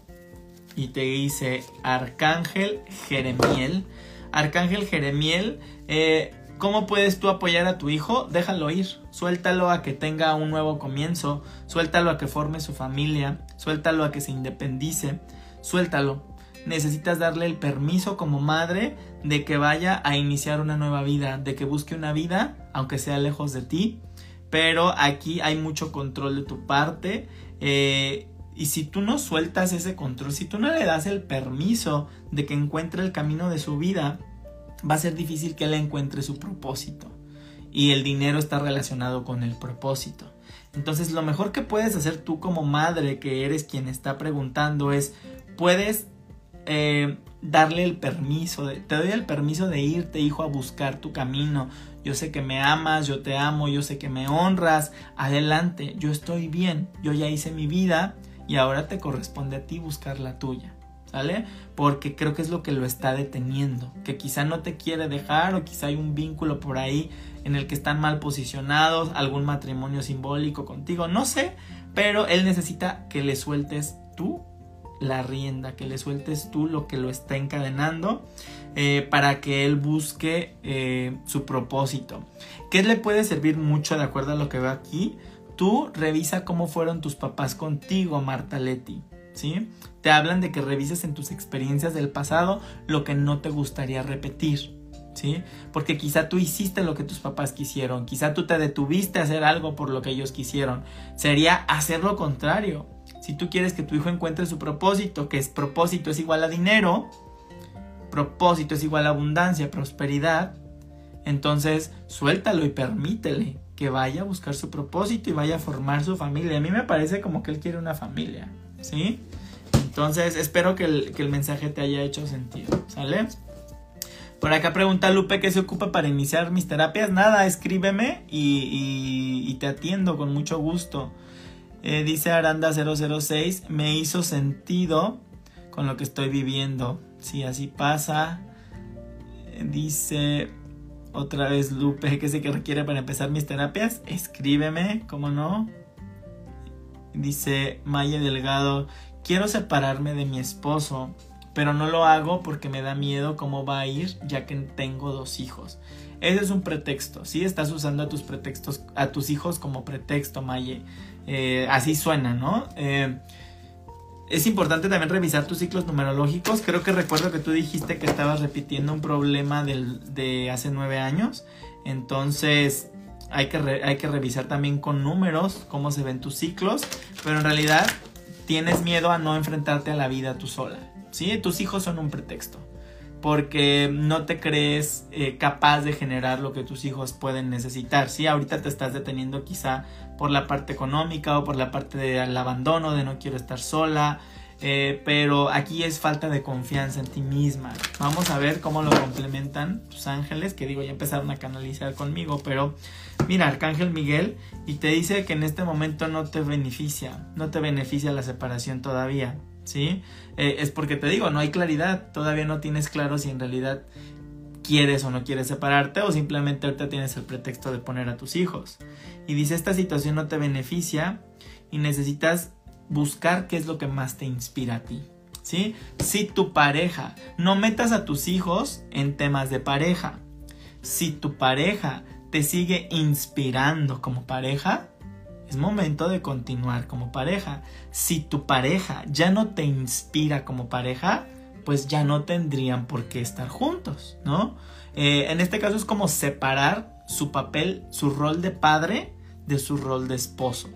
y te dice Arcángel Jeremiel. Arcángel Jeremiel, eh, ¿cómo puedes tú apoyar a tu hijo? Déjalo ir, suéltalo a que tenga un nuevo comienzo, suéltalo a que forme su familia, suéltalo a que se independice, suéltalo. Necesitas darle el permiso como madre de que vaya a iniciar una nueva vida, de que busque una vida, aunque sea lejos de ti. Pero aquí hay mucho control de tu parte. Eh, y si tú no sueltas ese control, si tú no le das el permiso de que encuentre el camino de su vida, va a ser difícil que él encuentre su propósito. Y el dinero está relacionado con el propósito. Entonces lo mejor que puedes hacer tú como madre, que eres quien está preguntando, es, puedes eh, darle el permiso, te doy el permiso de irte, hijo, a buscar tu camino. Yo sé que me amas, yo te amo, yo sé que me honras. Adelante, yo estoy bien, yo ya hice mi vida y ahora te corresponde a ti buscar la tuya. ¿Sale? Porque creo que es lo que lo está deteniendo, que quizá no te quiere dejar o quizá hay un vínculo por ahí en el que están mal posicionados, algún matrimonio simbólico contigo, no sé, pero él necesita que le sueltes tú la rienda, que le sueltes tú lo que lo está encadenando eh, para que él busque eh, su propósito. ¿Qué le puede servir mucho de acuerdo a lo que veo aquí? Tú revisa cómo fueron tus papás contigo, Marta Leti. ¿Sí? Te hablan de que revises en tus experiencias del pasado lo que no te gustaría repetir. ¿Sí? Porque quizá tú hiciste lo que tus papás quisieron, quizá tú te detuviste a hacer algo por lo que ellos quisieron. Sería hacer lo contrario, Si tú quieres que tu hijo encuentre su propósito, que es propósito es igual a dinero, propósito es igual a abundancia, prosperidad, entonces suéltalo y permítele que vaya a buscar su propósito y vaya a formar su familia. A mí me parece como que él quiere una familia, ¿sí? Entonces espero que el, que el mensaje te haya hecho sentido, ¿sale? Por acá pregunta Lupe qué se ocupa para iniciar mis terapias. Nada, escríbeme y, te atiendo con mucho gusto. Eh, dice Aranda006, me hizo sentido con lo que estoy viviendo. Si así pasa. Dice otra vez Lupe, ¿qué sé que requiere para empezar mis terapias? Escríbeme, ¿cómo no? Dice Maya Delgado, quiero separarme de mi esposo pero no lo hago porque me da miedo cómo va a ir ya que tengo dos hijos. Ese es un pretexto, ¿sí? Estás usando a tus pretextos, a tus hijos como pretexto, Maye. Eh, así suena, ¿no? Eh, es importante también revisar tus ciclos numerológicos. Creo que recuerdo que tú dijiste que estabas repitiendo un problema de hace nueve años. Entonces hay que, hay que revisar también con números cómo se ven tus ciclos. Pero en realidad tienes miedo a no enfrentarte a la vida tú sola. ¿sí? Tus hijos son un pretexto, porque no te crees eh, capaz de generar lo que tus hijos pueden necesitar, ¿sí? Ahorita te estás deteniendo quizá por la parte económica o por la parte del abandono, de no quiero estar sola, eh, pero aquí es falta de confianza en ti misma. Vamos a ver cómo lo complementan tus ángeles, que digo, ya empezaron a canalizar conmigo, pero mira, Arcángel Miguel, y te dice que en este momento no te beneficia, no te beneficia la separación todavía. ¿sí? Eh, es porque te digo, no hay claridad, todavía no tienes claro si en realidad quieres o no quieres separarte o simplemente ahorita tienes el pretexto de poner a tus hijos. Y dice, esta situación no te beneficia y necesitas buscar qué es lo que más te inspira a ti. ¿Sí? Si tu pareja, no metas a tus hijos en temas de pareja. Si tu pareja te sigue inspirando como pareja, es momento de continuar como pareja. Si tu pareja ya no te inspira como pareja, pues ya no tendrían por qué estar juntos, ¿no? Eh, en este caso es como separar su papel, su rol de padre de su rol de esposo.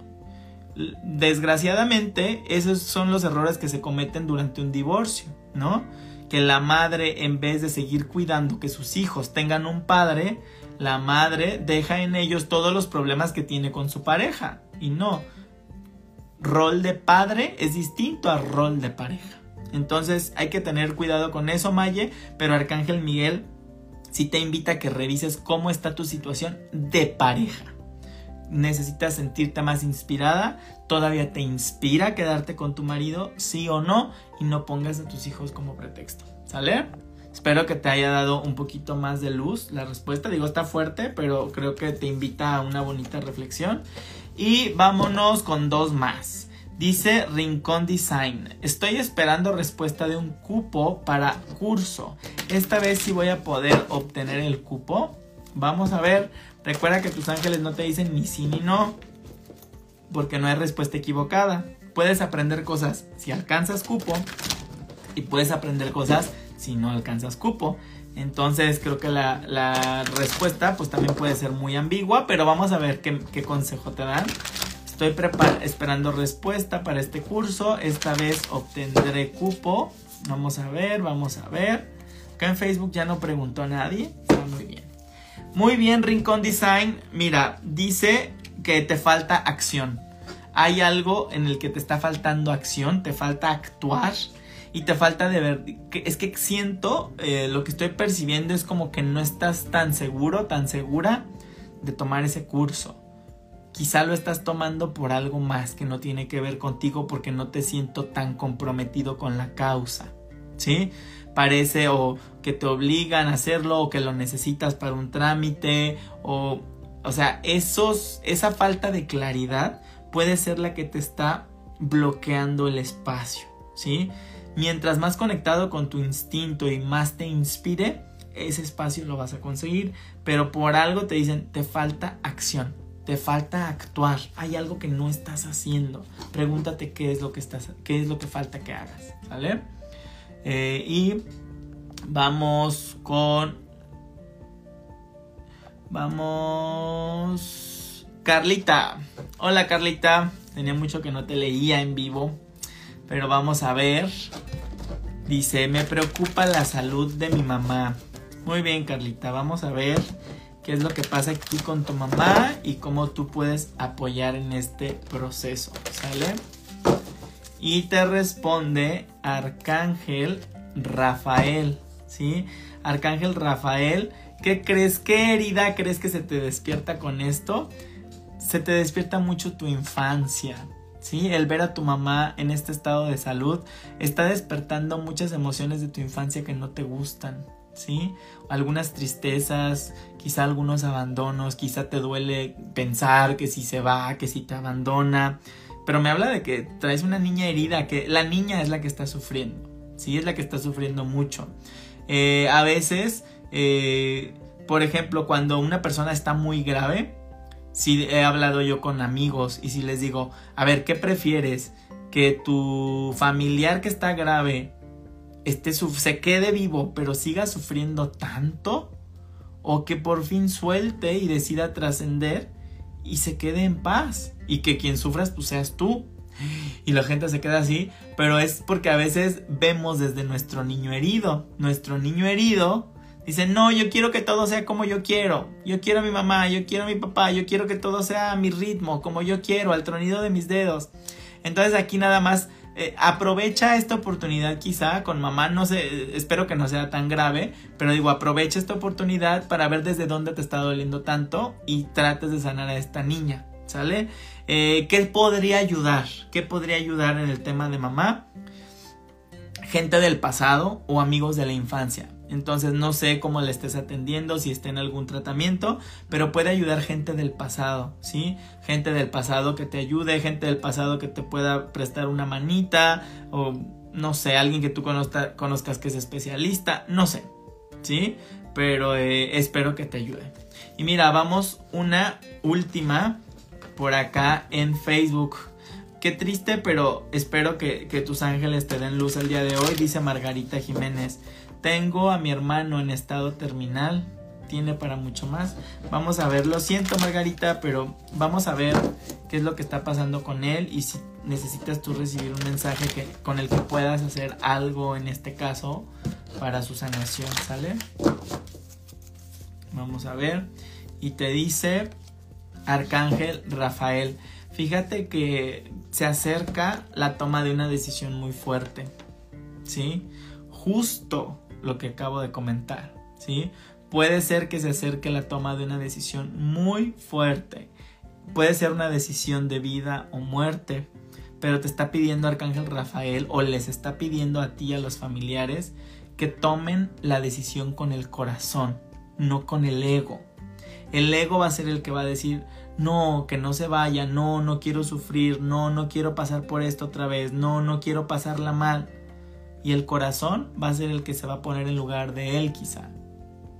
Desgraciadamente, esos son los errores que se cometen durante un divorcio, ¿no? Que la madre, en vez de seguir cuidando que sus hijos tengan un padre, la madre deja en ellos todos los problemas que tiene con su pareja. Y no, rol de padre es distinto a rol de pareja. Entonces hay que tener cuidado con eso, Maye, pero Arcángel Miguel sí te invita a que revises cómo está tu situación de pareja. Necesitas sentirte más inspirada, todavía te inspira quedarte con tu marido, sí o no, y no pongas a tus hijos como pretexto. ¿Sale? Espero que te haya dado un poquito más de luz la respuesta. Digo, está fuerte, pero creo que te invita a una bonita reflexión. Y vámonos con dos más. Dice Rincón Design. Estoy esperando respuesta de un cupo para curso. Esta vez sí voy a poder obtener el cupo. Vamos a ver. Recuerda que tus ángeles no te dicen ni sí ni no. Porque no hay respuesta equivocada. Puedes aprender cosas si alcanzas cupo. Y puedes aprender cosas si no alcanzas cupo. Entonces creo que la, respuesta pues también puede ser muy ambigua, pero vamos a ver qué, consejo te dan. Estoy esperando respuesta para este curso. Esta vez obtendré cupo. Vamos a ver, vamos a ver. Acá en Facebook ya no preguntó a nadie. Está muy bien. Muy bien, Rincón Design. Mira, dice que te falta acción. Hay algo en el que te está faltando acción, te falta actuar y te falta de ver. es que siento, eh, lo que estoy percibiendo es como que no estás tan seguro, tan segura de tomar ese curso. Quizá lo estás tomando por algo más que no tiene que ver contigo porque no te siento tan comprometido con la causa. ¿Sí? Parece o que te obligan a hacerlo o que lo necesitas para un trámite o o sea, esos esa falta de claridad puede ser la que te está bloqueando el espacio, ¿sí? Mientras más conectado con tu instinto y más te inspire, ese espacio lo vas a conseguir. Pero por algo te dicen, te falta acción, te falta actuar. Hay algo que no estás haciendo. Pregúntate qué es lo que estás, qué es lo que falta que hagas, ¿vale? Eh, y vamos con, vamos, Carlita. Hola Carlita, tenía mucho que no te leía en vivo, pero vamos a ver. Dice, me preocupa la salud de mi mamá. Muy bien Carlita, vamos a ver qué es lo que pasa aquí con tu mamá y cómo tú puedes apoyar en este proceso, ¿sale? Y te responde Arcángel Rafael, ¿sí? Arcángel Rafael, ¿qué crees? ¿Qué herida crees que se te despierta con esto? Se te despierta mucho tu infancia, ¿sí? El ver a tu mamá en este estado de salud está despertando muchas emociones de tu infancia que no te gustan, ¿sí? Algunas tristezas, quizá algunos abandonos, quizá te duele pensar que si se va, que si te abandona, pero me habla de que traes una niña herida, que la niña es la que está sufriendo, ¿sí? Es la que está sufriendo mucho. Eh, a veces, eh, por ejemplo, cuando una persona está muy grave, si he hablado yo con amigos y si les digo, a ver, ¿qué prefieres? Que tu familiar que está grave esté, se quede vivo pero siga sufriendo tanto o que por fin suelte y decida trascender y se quede en paz y que quien sufras pues seas tú. Y la gente se queda así, pero es porque a veces vemos desde nuestro niño herido. Nuestro niño herido dice, no, yo quiero que todo sea como yo quiero. Yo quiero a mi mamá, yo quiero a mi papá, yo quiero que todo sea a mi ritmo, como yo quiero, al tronido de mis dedos. Entonces aquí nada más eh, aprovecha esta oportunidad quizá con mamá, no sé, espero que no sea tan grave, pero digo, aprovecha esta oportunidad para ver desde dónde te está doliendo tanto y trates de sanar a esta niña, ¿sale? Eh, ¿Qué podría ayudar? ¿Qué podría ayudar en el tema de mamá? Gente del pasado o amigos de la infancia. Entonces no sé cómo le estés atendiendo, si está en algún tratamiento, pero puede ayudar gente del pasado, ¿sí? Gente del pasado que te ayude, gente del pasado que te pueda prestar una manita o no sé, alguien que tú conozcas que es especialista, no sé, ¿sí? Pero eh, espero que te ayude. Y mira, vamos una última por acá en Facebook. Qué triste, pero espero que tus ángeles te den luz el día de hoy, dice Margarita Jiménez. Tengo a mi hermano en estado terminal. Tiene para mucho más. Vamos a ver. Lo siento, Margarita, pero vamos a ver qué es lo que está pasando con él y si necesitas tú recibir un mensaje que, con el que puedas hacer algo en este caso para su sanación, ¿sale? Vamos a ver. Y te dice Arcángel Rafael. Fíjate que se acerca la toma de una decisión muy fuerte. ¿Sí? Justo lo que acabo de comentar, ¿sí? Puede ser que se acerque la toma de una decisión muy fuerte. Puede ser una decisión de vida o muerte, pero te está pidiendo Arcángel Rafael o les está pidiendo a ti a los familiares que tomen la decisión con el corazón, no con el ego. El ego va a ser el que va a decir, no, que no se vaya, no, no quiero sufrir, no, no quiero pasar por esto otra vez, no, no quiero pasarla mal y el corazón va a ser el que se va a poner en lugar de él quizá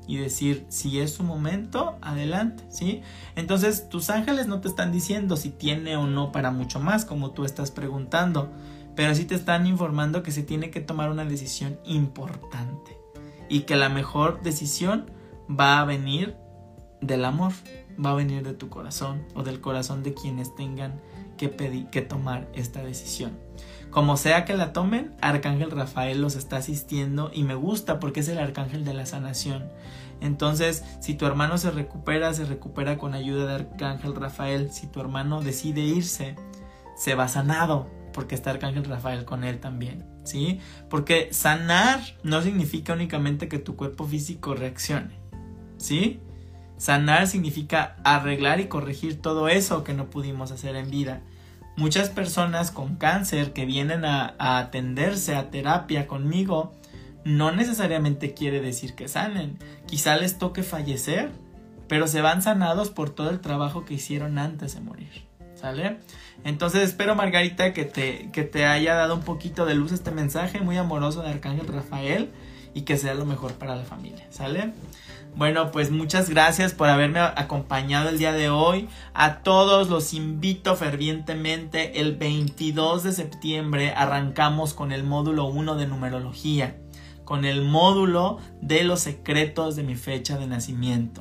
y decir si es su momento, adelante, ¿sí? Entonces tus ángeles no te están diciendo si tiene o no para mucho más como tú estás preguntando, pero sí te están informando que se tiene que tomar una decisión importante y que la mejor decisión va a venir del amor, va a venir de tu corazón o del corazón de quienes tengan que, pedir, que tomar esta decisión. Como sea que la tomen, Arcángel Rafael los está asistiendo y me gusta porque es el arcángel de la sanación. Entonces, si tu hermano se recupera, se recupera con ayuda de Arcángel Rafael. Si tu hermano decide irse, se va sanado porque está Arcángel Rafael con él también, ¿sí? Porque sanar no significa únicamente que tu cuerpo físico reaccione, ¿sí? Sanar significa arreglar y corregir todo eso que no pudimos hacer en vida. Muchas personas con cáncer que vienen a, atenderse a terapia conmigo no necesariamente quiere decir que sanen. Quizá les toque fallecer, pero se van sanados por todo el trabajo que hicieron antes de morir. ¿Sale? Entonces espero Margarita que te, que te haya dado un poquito de luz este mensaje muy amoroso de Arcángel Rafael y que sea lo mejor para la familia. ¿Sale? Bueno, pues muchas gracias por haberme acompañado el día de hoy. A todos los invito fervientemente. El 22 de septiembre arrancamos con el módulo 1 de numerología, con el módulo de los secretos de mi fecha de nacimiento.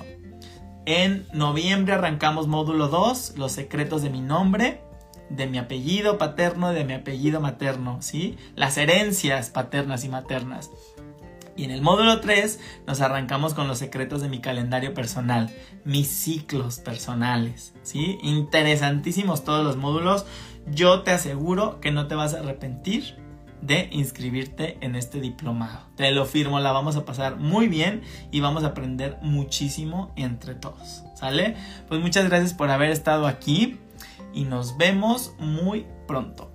En noviembre arrancamos módulo 2, los secretos de mi nombre, de mi apellido paterno y de mi apellido materno, ¿sí? Las herencias paternas y maternas. Y en el módulo 3 nos arrancamos con los secretos de mi calendario personal, mis ciclos personales, ¿sí? Interesantísimos todos los módulos. Yo te aseguro que no te vas a arrepentir de inscribirte en este diplomado. Te lo firmo, la vamos a pasar muy bien y vamos a aprender muchísimo entre todos. ¿Sale? Pues muchas gracias por haber estado aquí y nos vemos muy pronto.